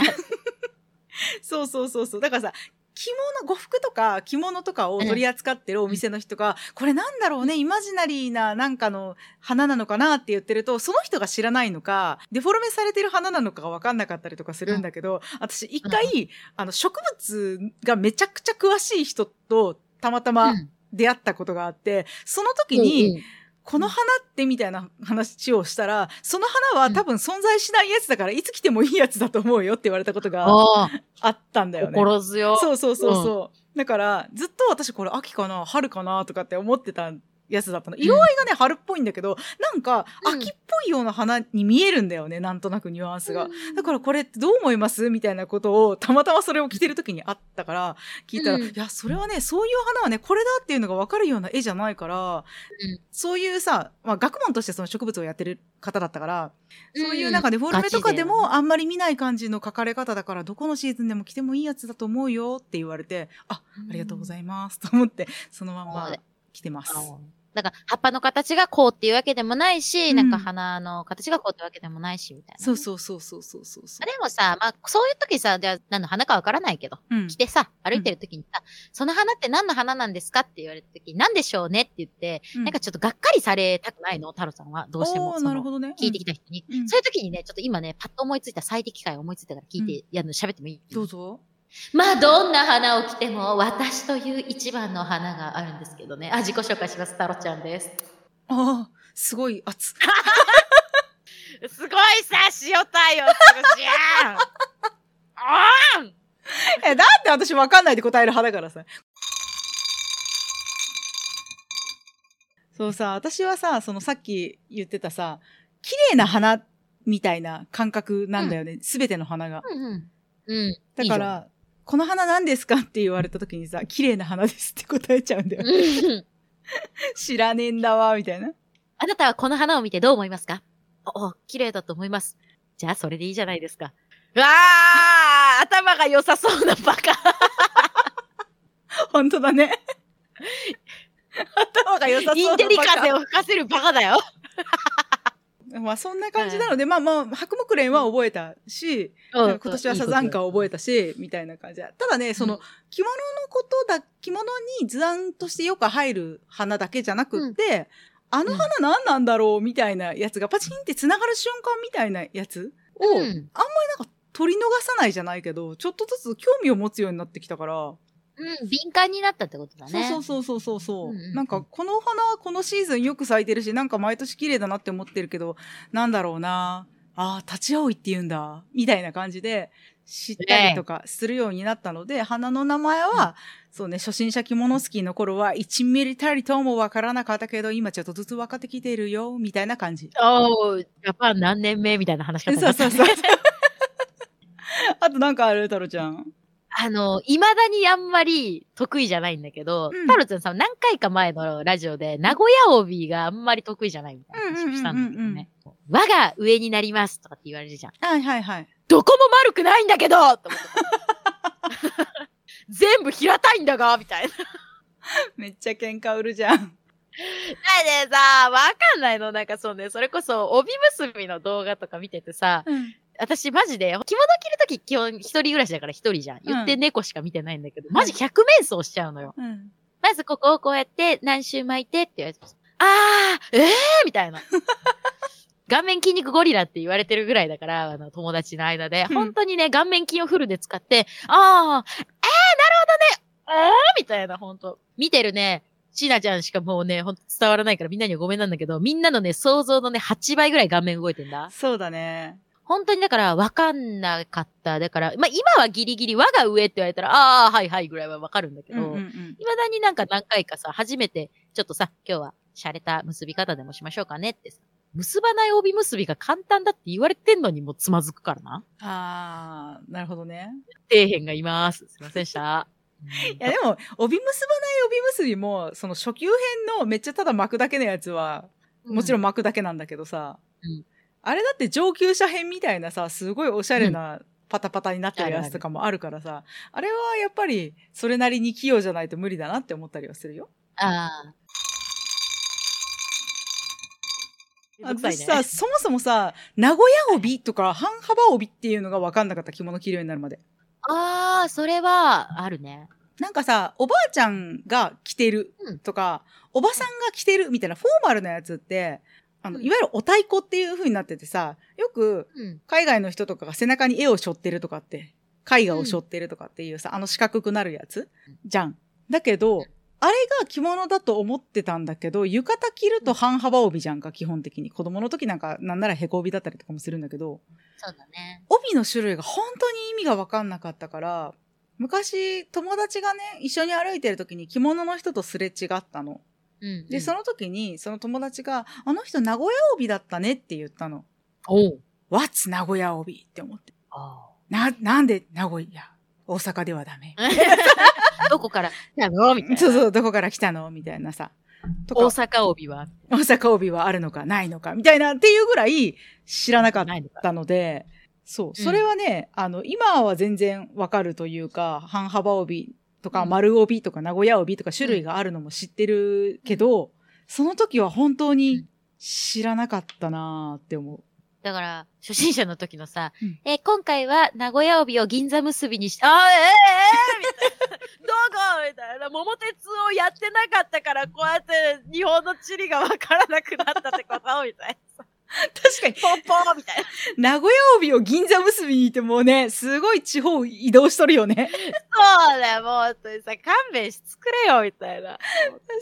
そうそうそうそう。だからさ、着物、呉服とか着物とかを取り扱ってるお店の人が、これなんだろうね、イマジナリーななんかの花なのかなって言ってると、その人が知らないのか、デフォルメされてる花なのかがわかんなかったりとかするんだけど、私一回、あの、植物がめちゃくちゃ詳しい人とたまたまうん。出会ったことがあって、その時に、この花ってみたいな話をしたら、その花は多分存在しないやつだから、いつ来てもいいやつだと思うよって言われたことがあったんだよね。心強。そうそうそうそう。だから、ずっと私これ秋かな春かなとかって思ってたやつだったの。色合いがね、春っぽいんだけど、なんかうん。秋っぽいような花に見えるんだよね。なんとなくニュアンスが。だからこれってどう思います？みたいなことを、たまたまそれを着てる時にあったから、聞いたら、うん。いや、それはね、そういう花はね、これだっていうのがわかるような絵じゃないから、うん。そういうさ、まあ学問としてその植物をやってる方だったから、うん。そういうなんかデフォルメとかでもあんまり見ない感じの描かれ方だから、どこのシーズンでも着てもいいやつだと思うよって言われて、あ、ありがとうございますと思って、そのまんま着てます。だから、葉っぱの形がこうっていうわけでもないし、うんなんか花の形がこうってわけでもないし、みたいな。そうそうそうそうそうそうそう。でもさ、まあ、そういう時さ、じゃあ何の花かわからないけど、うん来てさ、歩いてる時にさ、その花って何の花なんですか？って言われた時に、何でしょうね？って言って、うんなんかちょっとがっかりされたくないの、太郎さんは。どうしても。なるほどね。聞いてきた人に。うんそういう時にね、ちょっと今ね、パッと思いついた最適解を思いついたから聞いて、やるの喋ってもいい？どうぞ。まあ、どんな花を着ても、私という一番の花があるんですけどね。あ、自己紹介します。太郎ちゃんです。ああ、すごい熱。すごいさ、塩対応するじゃんあ え、だって私わかんないで答える派だからさ。そうさ、私はさ、そのさっき言ってたさ、綺麗な花みたいな感覚なんだよね。すべ、ての花が。うんうん。うん。だから、この花何ですか？って言われた時にさ、綺麗な花ですって答えちゃうんだよ。知らねえんだわ、みたいな。あなたはこの花を見てどう思いますかお、お綺麗だと思います。じゃあ、それでいいじゃないですか。う わー頭が良さそうなバカ。本当だね。頭が良さそうなインテリバカ風を吹かせるバカだよ。まあそんな感じなので、まあまあ、白木蓮は覚えたし、うん。今年はサザンカを覚えたし、みたいな感じ。で。ただね、その、うん着物のことだ、着物に図案としてよく入る花だけじゃなくって、あの花何なんだろうみたいなやつがパチンって繋がる瞬間みたいなやつを、うん。なんか取り逃さないじゃないけど、ちょっとずつ興味を持つようになってきたから、うん、敏感になったってことだね。そうそうそうそうそう。うんうんうんなんかこの花はこのシーズンよく咲いてるし、なんか毎年綺麗だなって思ってるけど、なんだろうな。ああ、立ち葵って言うんだ。みたいな感じで知ったりとかするようになったので、花の名前は、そうね、初心者着物スキーの頃は1ミリたりともわからなかったけど、今ちょっとずつ分かってきてるよ、みたいな感じ。おー、ジャパン何年目？みたいな話し方そうそうそうう。あとなんかある？太郎ちゃん。あの、未だにあんまり得意じゃないんだけど、うんタロちゃんさ、何回か前のラジオで、名古屋帯があんまり得意じゃないみたいな話をしたんだけどね。我が上になりますとかって言われるじゃん。はいはいはい。どこも丸くないんだけどと思って全部平たいんだがみたいな。めっちゃ喧嘩売るじゃん。だってさ、わかんないのなんかそうね、それこそ帯結びの動画とか見ててさ、うん。私マジで、着物着るとき基本一人暮らしだから一人じゃん。言って猫しか見てないんだけど、マジ百面相しちゃうのよ。うん。まずここをこうやって何周巻いてって言われて、あー、えーみたいな。顔面筋肉ゴリラって言われてるぐらいだから、あの、友達の間で、うん本当にね、顔面筋をフルで使って、あー、えー、なるほどね、えー、みたいな、本当見てるね、しなちゃんしかもうね、ほんと伝わらないからみんなにはごめんなんだけど、みんなのね、想像のね、8倍ぐらい顔面動いてんだ。そうだね。本当にだから分かんなかった。だから、まあ、今はギリギリ我が上って言われたら、ああ、はいはいぐらいは分かるんだけど、うんうんうん。未だになんか何回かさ、初めて、ちょっとさ、今日は洒落た結び方でもしましょうかねってさ、結ばない帯結びが簡単だって言われてんのにもうつまずくからな。あー、なるほどね。底辺がいます。すいませんでした。いやでも、帯結ばない帯結びも、その初級編のめっちゃただ巻くだけのやつは、もちろんん。巻くだけなんだけどさ、うんあれだって上級者編みたいなさ、すごいおしゃれなパタパタになってるやつとかもあるからさ、あれはやっぱりそれなりに器用じゃないと無理だなって思ったりはするよ。ああ。私さ、そもそもさ、名古屋帯とか半幅帯っていうのが分かんなかった着物着るようになるまで。ああ、それは、あるね。なんかさ、おばあちゃんが着てるとか、おばさんが着てるみたいなフォーマルなやつって、あの、うんいわゆるお太鼓っていう風になっててさ、よくうん。海外の人とかが背中に絵を背負ってるとかって、絵画を背負ってるとかっていうさ、あの四角くなるやつ？じゃん。だけど、あれが着物だと思ってたんだけど、浴衣着ると半幅帯じゃんか、基本的に。子供の時なんか、なんならへこ帯だったりとかもするんだけど、そうだね。帯の種類が本当に意味がわかんなかったから、昔、友達がね、一緒に歩いてる時に着物の人とすれ違ったの。うん。で、その、の時に、その友達が、あの人名古屋帯だったねって言ったの。おう。What's 名古屋帯って思って。あな、なんで名古屋？大阪ではダメ。あ。どこから来たの？みたいな。そうそう、どこから来たの？みたいなさ。と大か、阪帯は？大阪帯はあるのかないのかみたいなっていうぐらい知らなかっ。たので、そう、それはね、あの、今は全然わかるというか、半幅帯とかうん丸帯とか名古屋帯とか種類があるのも知ってるけど、その時は本当に知らなかったなーって思う。だから、初心者の時のさ、うんえー今回は名古屋帯を銀座結びにして、あー、えー、えー、みたいな。どこみたいな。桃鉄をやってなかったから、こうやって日本の地理がわからなくなったってこと？みたいな。確かに、ポンポンみたいな。名古屋帯を銀座結びにいてもうね、すごい地方移動しとるよね。そうだよ、もう本当にさ、勘弁してくれよ、みたいな。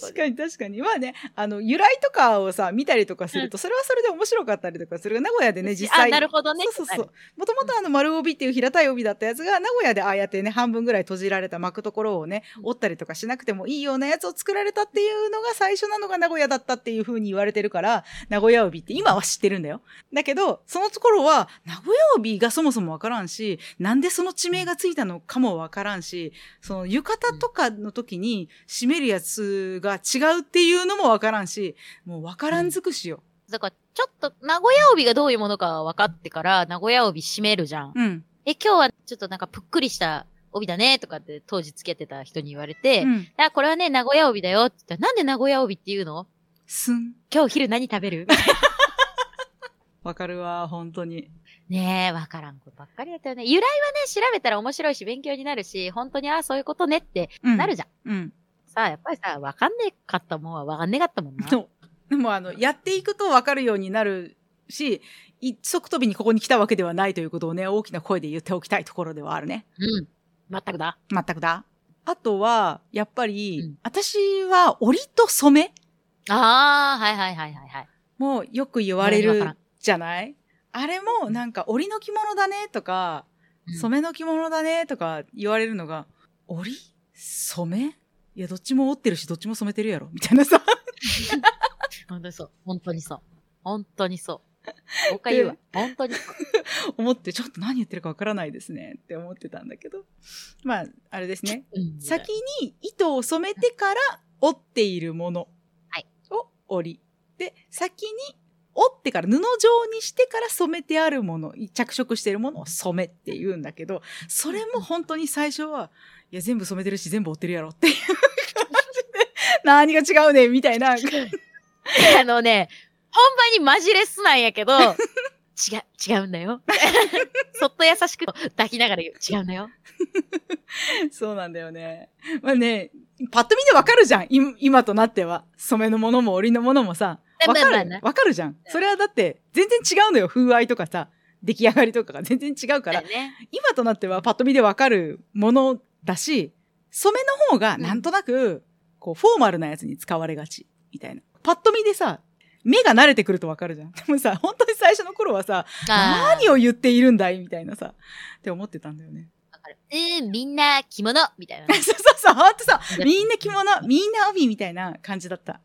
確かに確かに。まあね、あの、由来とかをさ、見たりとかすると、それはそれで面白かったりとかする。名古屋でね、実際。あ、なるほどね。そうそうそう。もともとあの丸帯っていう平たい帯だったやつが、名古屋でああやってね、半分ぐらい閉じられた巻くところをね、折ったりとかしなくてもいいようなやつを作られたっていうのが最初なのが名古屋だったっていう風に言われてるから、名古屋帯って今は知ってるんだよ。だけど、その頃は、名古屋帯がそもそもわからんし、なんでその地名がついたのかもわからんし、その浴衣とかの時に締めるやつが違うっていうのもわからんし、もうわからん尽くしよ。だから、ちょっと、名古屋帯がどういうものか分かってから、名古屋帯締めるじゃん。うん。え、今日はちょっとなんかぷっくりした帯だね、とかって当時つけてた人に言われて、うん。あ、これはね、名古屋帯だよって言ったら、なんで名古屋帯って言うの？すん。今日昼何食べる？わかるわ、本当に。ねえ、わからんことばっかりだったよね。由来はね、調べたら面白いし、勉強になるし、本当に、ああ、そういうことねってうんなるじゃん。うん。さあ、やっぱりさ、わかんねかったもんはわかんねかったもんな。でも、あの、やっていくとわかるようになるし、一足飛びにここに来たわけではないということをね、大きな声で言っておきたいところではあるね。うん。全くだ。全くだ。あとは、やっぱり、うん私は織と染めああ、はいはいはいはいはい。もよく言われるじゃない？あれもなんか織の着物だねとか、うん染めの着物だねとか言われるのが、織染め？いや、どっちも織ってるし、どっちも染めてるやろみたいなさ。本当にそう。本当にそう。本当にそう。もう一回言うわ。本当にそう。思って、ちょっと何言ってるかわからないですねって思ってたんだけど。まあ、あれですね。うん先に糸を染めてから織っているものはいを織り。で、先に織ってから布状にしてから染めてあるもの、着色しているものを染めって言うんだけど、それも本当に最初は、いや、全部染めてるし全部織ってるやろっていう感じで、何が違うねみたいな。あのね、本番にマジレスなんやけど、違う、違うんだよ。そっと優しく抱きながら言う。違うんだよ。そうなんだよね。まあね、パッと見でわかるじゃん。今今となっては。染めのものも織りのものもさ。わかる。わかるじゃん。それはだって、全然違うのよ。風合いとかさ、出来上がりとかが全然違うから。ね。今となってはパッと見でわかるものだし、染めの方がなんとなく、こう、フォーマルなやつに使われがち。みたいな。パッと見でさ、目が慣れてくるとわかるじゃん。でもさ、本当に最初の頃はさ、何を言っているんだいみたいなさ、って思ってたんだよね。わかるうん、みんな着物みたいな。そうそうそう、ほんとさ、みんな着物、みんな帯みたいな感じだった。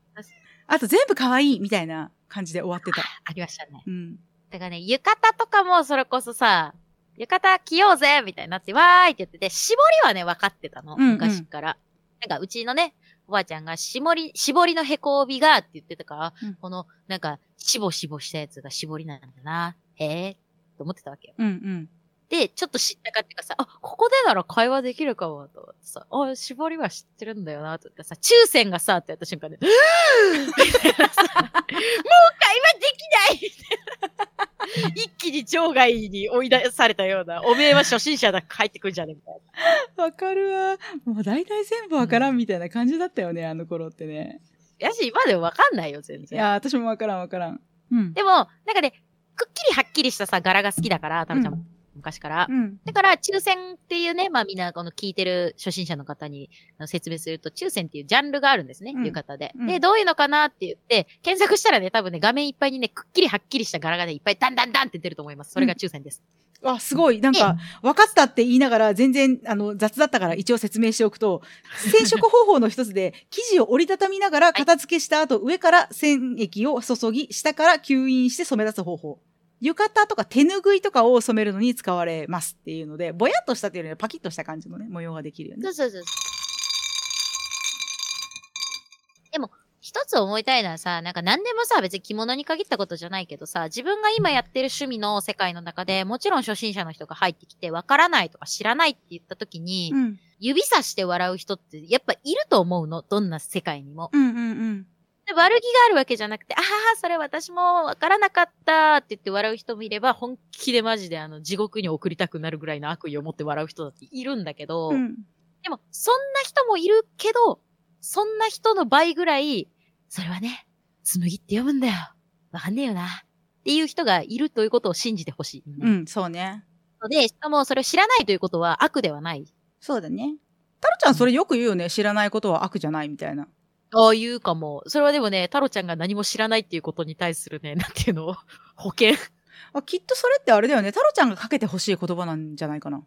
あと全部可愛いみたいな感じで終わってた。ありましたね。うん。だからね、浴衣とかもそれこそさ、浴衣着ようぜみたいになって、わーいって言ってて、絞りはね、分かってたの。うんうん昔から。なんか、うちのね、おばあちゃんが、絞り、絞りのへこ帯がって言ってたから、うんこの、なんか、しぼしぼしたやつが絞りなんだな。へえ、って思ってたわけよ。うんうん。で、ちょっと知ったかっていうかさ、あ、ここでなら会話できるかも、と思ってさ、あ、絞りは知ってるんだよな、と思ってさ、抽選がさ、ってやった瞬間で、うもう会話できない。一気に場外に追い出されたような、おめえは初心者だ、帰ってくんじゃねみたいな。わかるわ。もう大体全部わからんみたいな感じだったよね、あの頃ってね。やし、今でもわかんないよ、全然。いや、私もわからんわからん。うん。でも、なんかね、くっきりはっきりしたさ、柄が好きだから、タロちゃんも、昔から。うん。だから、抽選っていうね、まあみんなこの聞いてる初心者の方に説明すると、抽選っていうジャンルがあるんですね、うん浴衣で。うんで、どういうのかなって言って、検索したらね、多分ね、画面いっぱいにね、くっきりはっきりした柄がね、いっぱいダンダンダンって出ると思います。それが抽選です。あ、すごい。なんか、分かったって言いながら、全然、あの、雑だったから一応説明しておくと、染色方法の一つで、生地を折りたたみながら片付けした後、上から染液を注ぎ、下から吸引して染め出す方法。浴衣とか手ぬぐいとかを染めるのに使われますっていうので、ぼやっとしたっていうよりはパキッとした感じのね、模様ができるよねそ。うそうそう。でも、一つ思いたいのはさ、なんか何でもさ、別に着物に限ったことじゃないけどさ、自分が今やってる趣味の世界の中で、もちろん初心者の人が入ってきて、わからないとか知らないって言った時に、うん。指さして笑う人ってやっぱいると思うの。どんな世界にも。うんうんうん。で悪気があるわけじゃなくて、ああ、それ私もわからなかったって言って笑う人もいれば、本気でマジであの地獄に送りたくなるぐらいの悪意を持って笑う人だっているんだけど、うん。でも、そんな人もいるけど、そんな人の倍ぐらい、それはね、紬って読むんだよ。わかんねえよな。っていう人がいるということを信じてほしい。うん、そうね。ので、しかもそれを知らないということは悪ではない。そうだね。タロちゃんそれよく言うよね。知らないことは悪じゃないみたいな。ああ、言うかも。それはでもね、太郎ちゃんが何も知らないっていうことに対するね、なんていうの？保険。あきっとそれってあれだよね。タロちゃんがかけてほしい言葉なんじゃないかな。う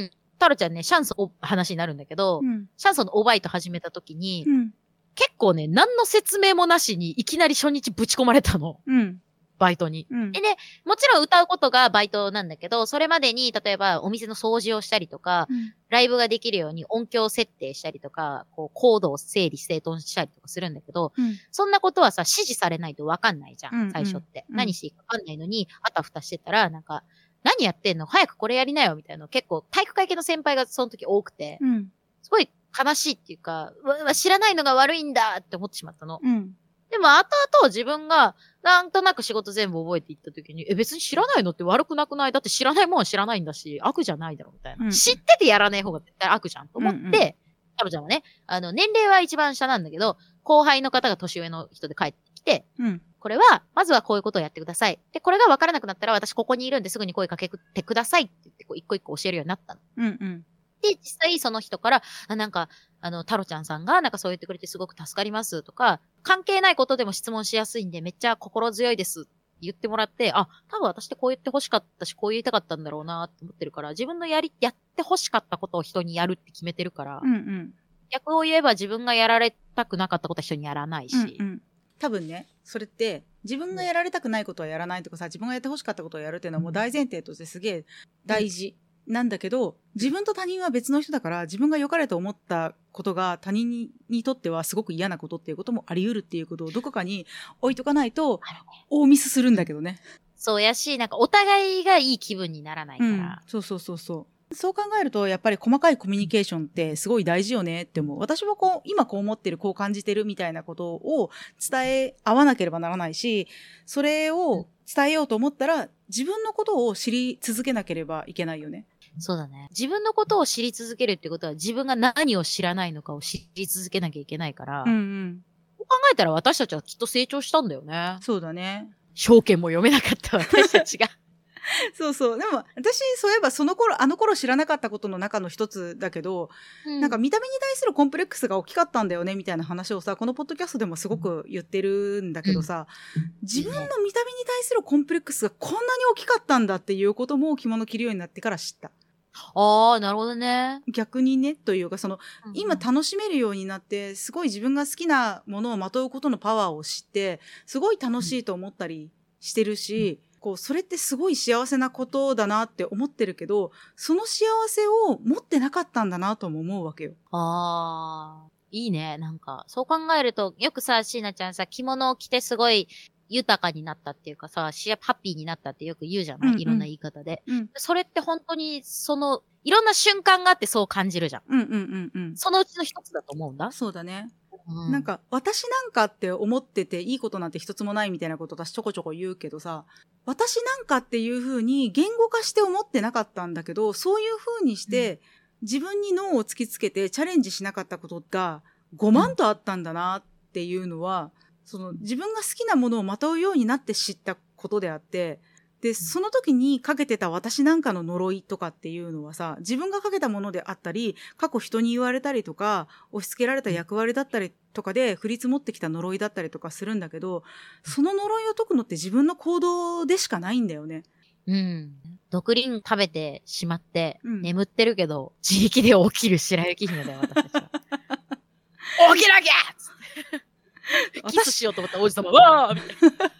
ん。太郎ちゃんね、シャンソンお話になるんだけど、うん。シャンソンのオーバイト始めた時に、うん。結構ね、何の説明もなしにいきなり初日ぶち込まれたの。うん。バイトに。うんで。ね、もちろん歌うことがバイトなんだけど、それまでに、例えばお店の掃除をしたりとか、ライブができるように音響設定したりとか、こう、コードを整理整頓したりとかするんだけど、うん。そんなことはさ、指示されないとわかんないじゃん、うんうん最初って。うん何していいかわかんないのに、あたふたしてたら、なんか、何やってんの？早くこれやりなよみたいなの結構体育会系の先輩がその時多くて、うん。すごい悲しいっていうか、う知らないのが悪いんだって思ってしまったの。うん。ででも後々自分がなんとなく仕事全部覚えていった時に、え、別に知らないのって悪くなくない？だって知らないもんは知らないんだし、悪じゃないだろ、みたいな。うん知っててやらない方が絶対悪じゃんと思って、うんうんタロちゃんはね、あの、年齢は一番下なんだけど、後輩の方が年上の人で帰ってきて、うん。これは、まずはこういうことをやってください。で、これが分からなくなったら私ここにいるんですぐに声かけてくださいって言って、こう一個一個教えるようになったの。うんうん。で、実際その人から、あなんか、あの、タロちゃんさんが、なんかそう言ってくれてすごく助かりますとか、関係ないことでも質問しやすいんで、めっちゃ心強いですって言ってもらって、あ、多分私ってこう言って欲しかったし、こう言いたかったんだろうなって思ってるから、自分のやり、やって欲しかったことを人にやるって決めてるから、うんうん。逆を言えば自分がやられたくなかったことは人にやらないし、うんうん、多分ねそれって自分がやられたくないことはやらないとかさ自分がやってほしかったことをやるっていうのはもう大前提としてすげえ大事なんだけど自分と他人は別の人だから自分が良かれと思ったことが他人ににとってはすごく嫌なことっていうこともあり得るっていうことをどこかに置いとかないと大ミスするんだけどね。そうやし、なんかお互いがいい気分にならないかうんら、、そうそうそうそう。そう考えるとやっぱり細かいコミュニケーションってすごい大事よねって思う。私はこう今こう思ってるこう感じてるみたいなことを伝え合わなければならないしそれを伝えようと思ったら自分のことを知り続けなければいけないよね。そうだね。自分のことを知り続けるってことは自分が何を知らないのかを知り続けなきゃいけないから、うんうん。そう考えたら私たちはきっと成長したんだよね。そうだね。証券も読めなかった私たちが。そうそう。でも私そういえばその頃あの頃知らなかったことの中の一つだけど、なんか見た目に対するコンプレックスが大きかったんだよねみたいな話をさこのポッドキャストでもすごく言ってるんだけどさ、自分の見た目に対するコンプレックスがこんなに大きかったんだっていうことも着物着るようになってから知った。ああ、なるほどね。逆にねというかその今うん楽しめるようになってすごい自分が好きなものをまとうことのパワーを知ってすごい楽しいと思ったりしてるし、こうそれってすごい幸せなことだなって思ってるけどその幸せを持ってなかったんだなとも思うわけよ。ああ、いいね。なんか、そう考えると、よくさ、椎名ちゃんさ、着物を着てすごい豊かになったっていうかさ、しハッピーになったってよく言うじゃない、うんうんいろんな言い方で。うんそれって本当に、その、いろんな瞬間があってそう感じるじゃん。うんうんうんうん。そのうちの一つだと思うんだ。そうだね。うなん、か私なんかって思ってていいことなんて一つもないみたいなこと私ちょこちょこ言うけどさ私なんかっていう風に言語化して思ってなかったんだけどそういう風にして自分に脳を突きつけてチャレンジしなかったことが5万とあったんだなっていうのはその自分が好きなものをまとうようになって知ったことであってでその時にかけてた私なんかの呪いとかっていうのはさ自分がかけたものであったり過去人に言われたりとか押し付けられた役割だったりとかで降り積もってきた呪いだったりとかするんだけどその呪いを解くのって自分の行動でしかないんだよね。うん。毒輪食べてしまって、うん眠ってるけど、自力で起きる白雪姫だよ、私たちは。起きなきゃ キスしようと思った王子様、わーみたいな。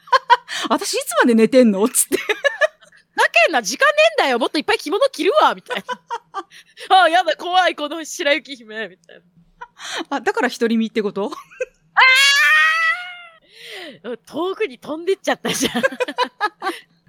私いつまで寝てんの？つって。だけんな、時間ねえんだよもっといっぱい着物着るわみたいな。ああ、やだ、怖い、この白雪姫みたいあだから独り身ってこと？な。遠くに飛んでっちゃったじゃん。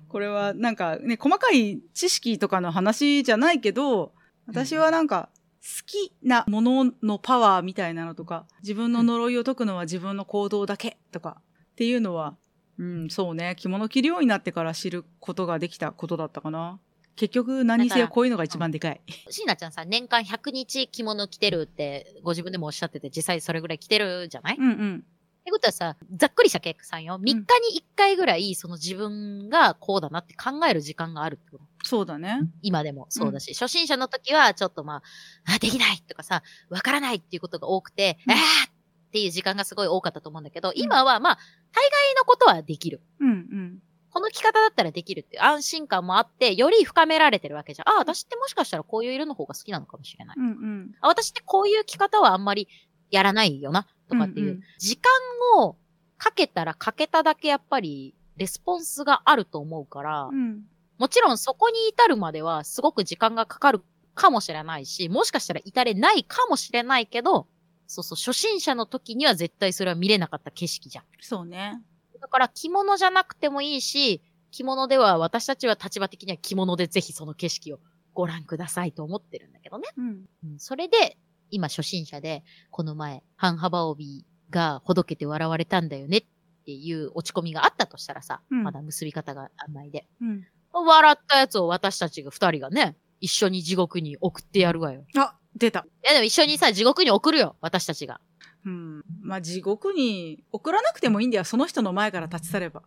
これはなんかね細かい知識とかの話じゃないけど私はなんか好きなもののパワーみたいなのとか自分の呪いを解くのは自分の行動だけとかっていうのはうんそうね。着物着るようになってから知ることができたことだったかな。結局何にせよこういうのが一番でかい。椎名ちゃんさ、年間100日着物着てるって、ご自分でもおっしゃってて、実際それぐらい着てるじゃない、っうんうん。てことはさ、ざっくりした計算よ。3日に1回ぐらい、その自分がこうだなって考える時間があるってこと？そうだね今でもそうだし、初心者の時はちょっとまあ、あ、できないとかさ、わからないっていうことが多くて、うんあーっていう時間がすごい多かったと思うんだけど、今はまあ、大概のことはできる。うんうんこの着方だったらできるっていう安心感もあって、より深められてるわけじゃん。あ、私ってもしかしたらこういう色の方が好きなのかもしれない。うんうんあ私ってこういう着方はあんまりやらないよな、とかっていう。うんうん時間をかけたらかけただけやっぱり、レスポンスがあると思うから、うんもちろんそこに至るまではすごく時間がかかるかもしれないし、もしかしたら至れないかもしれないけど、そうそう、初心者の時には絶対それは見れなかった景色じゃん。そうねだから着物じゃなくてもいいし、着物では私たちは立場的には着物でぜひその景色をご覧くださいと思ってるんだけどね。うんうん、それで、今初心者で、この前、半幅帯がほどけて笑われたんだよねっていう落ち込みがあったとしたらさ、うんまだ結び方が案内で。うん。笑ったやつを私たちが二人がね、一緒に地獄に送ってやるわよ。あ、出た。いやでも一緒にさ、地獄に送るよ、私たちが。うん。まあ、地獄に送らなくてもいいんだよ。その人の前から立ち去れば。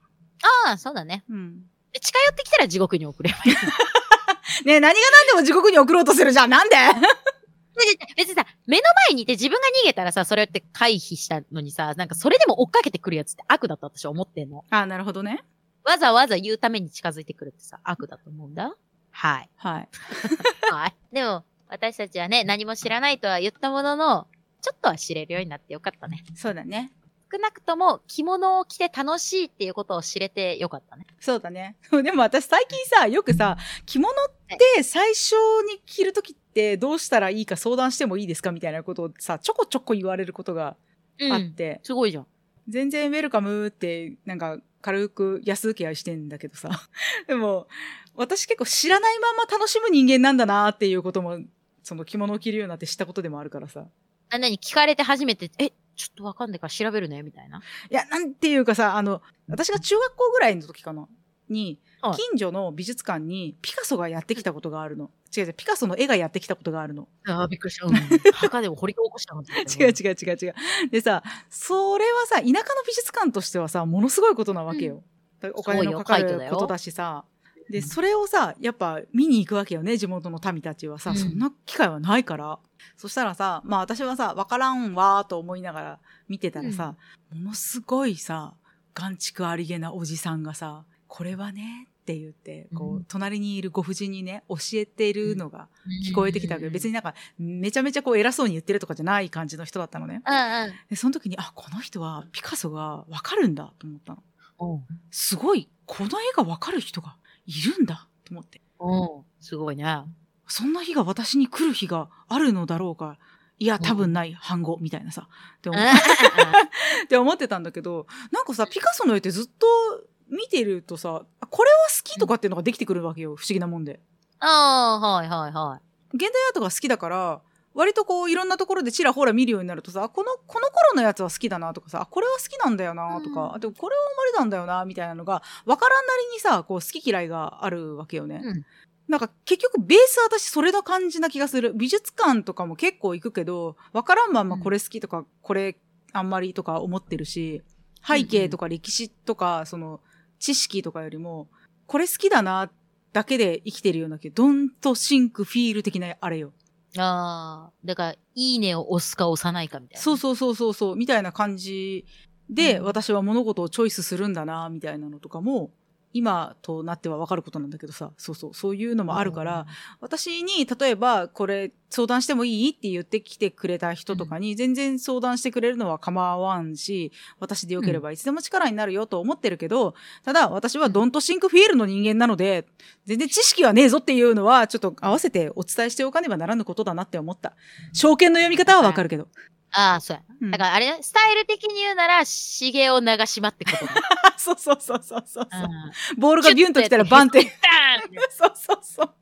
ああ、そうだね。うん。で近寄ってきたら地獄に送ればいい。ねえ何が何でも地獄に送ろうとするじゃん。なんで？別にさ、目の前にいて自分が逃げたらさ、それって回避したのにさ、なんかそれでも追っかけてくるやつって悪だと私は思ってんの。あ、なるほどね。わざわざ言うために近づいてくるってさ、悪だと思うんだ。はい。はい。はい。でも、私たちはね、何も知らないとは言ったものの、ちょっとは知れるようになってよかったね。そうだね。少なくとも着物を着て楽しいっていうことを知れてよかったね。そうだね。でも私最近さ、よくさ、着物って最初に着るときってどうしたらいいか相談してもいいですかみたいなことをさ、ちょこちょこ言われることがうん。あって、すごいじゃん。全然ウェルカムってなんか軽く安請け合いしてんだけどさ。でも、私結構知らないまま楽しむ人間なんだなっていうことも、その着物を着るようになって知ったことでもあるからさ。あ、なに聞かれて初めて、え、ちょっとわかんないから調べるね、みたいな。いや、なんていうかさ、あの、私が中学校ぐらいの時かなに、はい近所の美術館にピカソがやってきたことがあるの。違う違う、ピカソの絵がやってきたことがあるの。ああ、びっくりした。うん。墓でも掘り起こしたの違う違う違う違う。でさ、それはさ、田舎の美術館としてはさ、ものすごいことなわけよ。お金のかかることだしさ。で、うんそれをさ、やっぱ見に行くわけよね、地元の民たちはさ、うんそんな機会はないから。そしたらさ、まあ私はさ、わからんわーと思いながら見てたらさ、ものすごいさ、眼畜ありげなおじさんがさ、これはね、って言って、こう、うん隣にいるご婦人にね、教えているのが聞こえてきたわけど、別に。になんか、めちゃめちゃこう偉そうに言ってるとかじゃない感じの人だったのね。で、その時に、あ、この人はピカソがわかるんだと思ったの。うん。すごい、この絵がわかる人がいるんだと思って。うん。すごいね。そんな日が私に来る日があるのだろうか。いや、多分ない、反語、みたいなさ。って思ってたんだけど、なんかさ、ピカソの絵ってずっと見てるとさ、あこれは好きとかっていうのができてくるわけよ。不思議なもんで。ああ、はいはいはい。現代アートが好きだから、割とこういろんなところでちらほら見るようになるとさ、あこの、この頃のやつは好きだなとかさ、あこれは好きなんだよなとか、うんあとこれはあんまりなんだよなみたいなのが、わからんなりにさ、こう好き嫌いがあるわけよね。うん。なんか結局ベース私それの感じな気がする。美術館とかも結構行くけど、わからんまんまこれ好きとか、これあんまりとか思ってるし、背景とか歴史とか、その知識とかよりも、これ好きだなだけで生きてるような気が、ドンとシンクフィール的なあれよ。ああ、だから、いいねを押すか押さないかみたいな。そうそうそうそうそう、みたいな感じで、うん私は物事をチョイスするんだな、みたいなのとかも、今となっては分かることなんだけどさ、そうそう、そういうのもあるから、私に、例えば、これ相談してもいいって言ってきてくれた人とかに、全然相談してくれるのは構わんし、私でよければいつでも力になるよと思ってるけど、ただ私はドントシンクフィールの人間なので、全然知識はねえぞっていうのは、ちょっと合わせてお伝えしておかねばならぬことだなって思った。証券の読み方はわかるけど。ああ、そうや。うんだからあれ、スタイル的に言うなら、しげを長島ってことだ。そうそうそうそうそう。うんボールがビュンと来たらバンって。そうそうそう。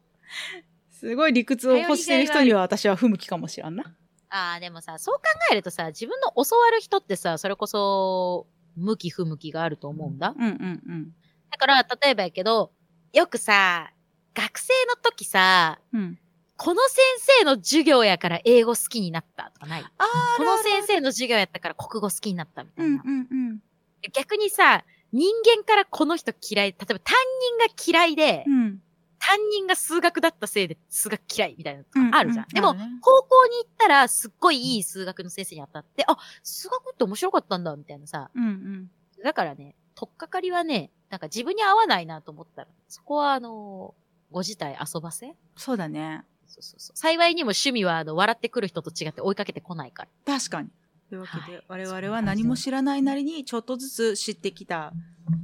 すごい理屈を欲してる人には私は不向きかもしらんな。ああ、でもさ、そう考えるとさ、自分の教わる人ってさ、それこそ、向き不向きがあると思うんだ。うんうんうん。だから、例えばやけど、よくさ、学生の時さ、うん。この先生の授業やから英語好きになったとかない？あこの先生の授業やったから国語好きになったみたいな。うんうん逆にさ、人間からこの人嫌い、例えば担任が嫌いで、うん。うん。担任が数学だったせいで数学嫌いみたいなのとかあるじゃん。でも、うんあるね高校に行ったらすっごいいい数学の先生に当たって、あ、数学って面白かったんだ、みたいなさ。うんうん。だからね、とっかかりはね、なんか自分に合わないなと思ったら、そこはあのご自体遊ばせ？そうだね。そうそうそう。幸いにも趣味はあの、笑ってくる人と違って追いかけてこないから。確かに。というわけで、はい我々は何も知らないなりにちょっとずつ知ってきた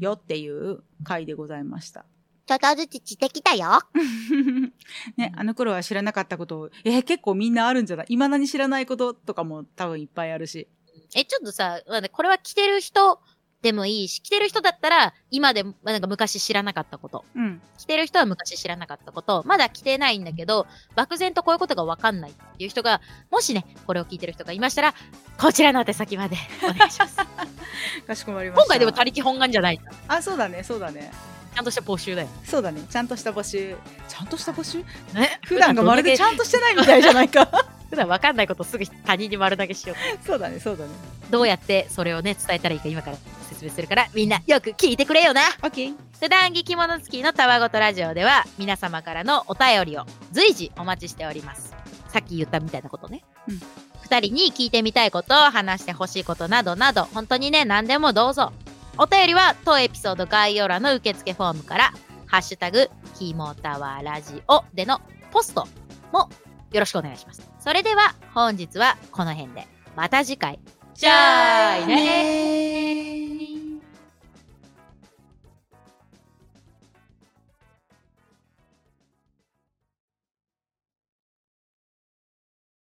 よっていう回でございました。ちょっとずつ知ってきたよ。ね、あの頃は知らなかったことを、えー結構みんなあるんじゃない？未だに知らないこととかも多分いっぱいあるし。え、ちょっとさ、まあねこれは着てる人でもいいし、着てる人だったら、今でも、なんか昔知らなかったこと。うん。着てる人は昔知らなかったこと。まだ着てないんだけど、漠然とこういうことがわかんないっていう人が、もしね、これを聞いてる人がいましたら、こちらの宛先までお願いします。かしこまりました。今回でも他力本願じゃない。あ、そうだね、そうだね。ちゃんとした募集だよ。そうだね。ちゃんとした募集。ちゃんとした募集？ね？普段がまるでちゃんとしてないみたいじゃないか。普段わかんないことすぐ他人に丸投げしよう。そうだね、そうだね。どうやってそれをね、伝えたらいいか今から説明するから、みんなよく聞いてくれよな。オッケー。普段着着物付きのたわごとラジオでは皆様からのお便りを随時お待ちしております。さっき言ったみたいなことね。うん二人に聞いてみたいこと、話してほしいことなどなど、本当にね、何でもどうぞ。お便りは当エピソード概要欄の受付フォームから、ハッシュタグ、きもたわラジオでのポストもよろしくお願いします。それでは本日はこの辺で。また次回。じゃあいね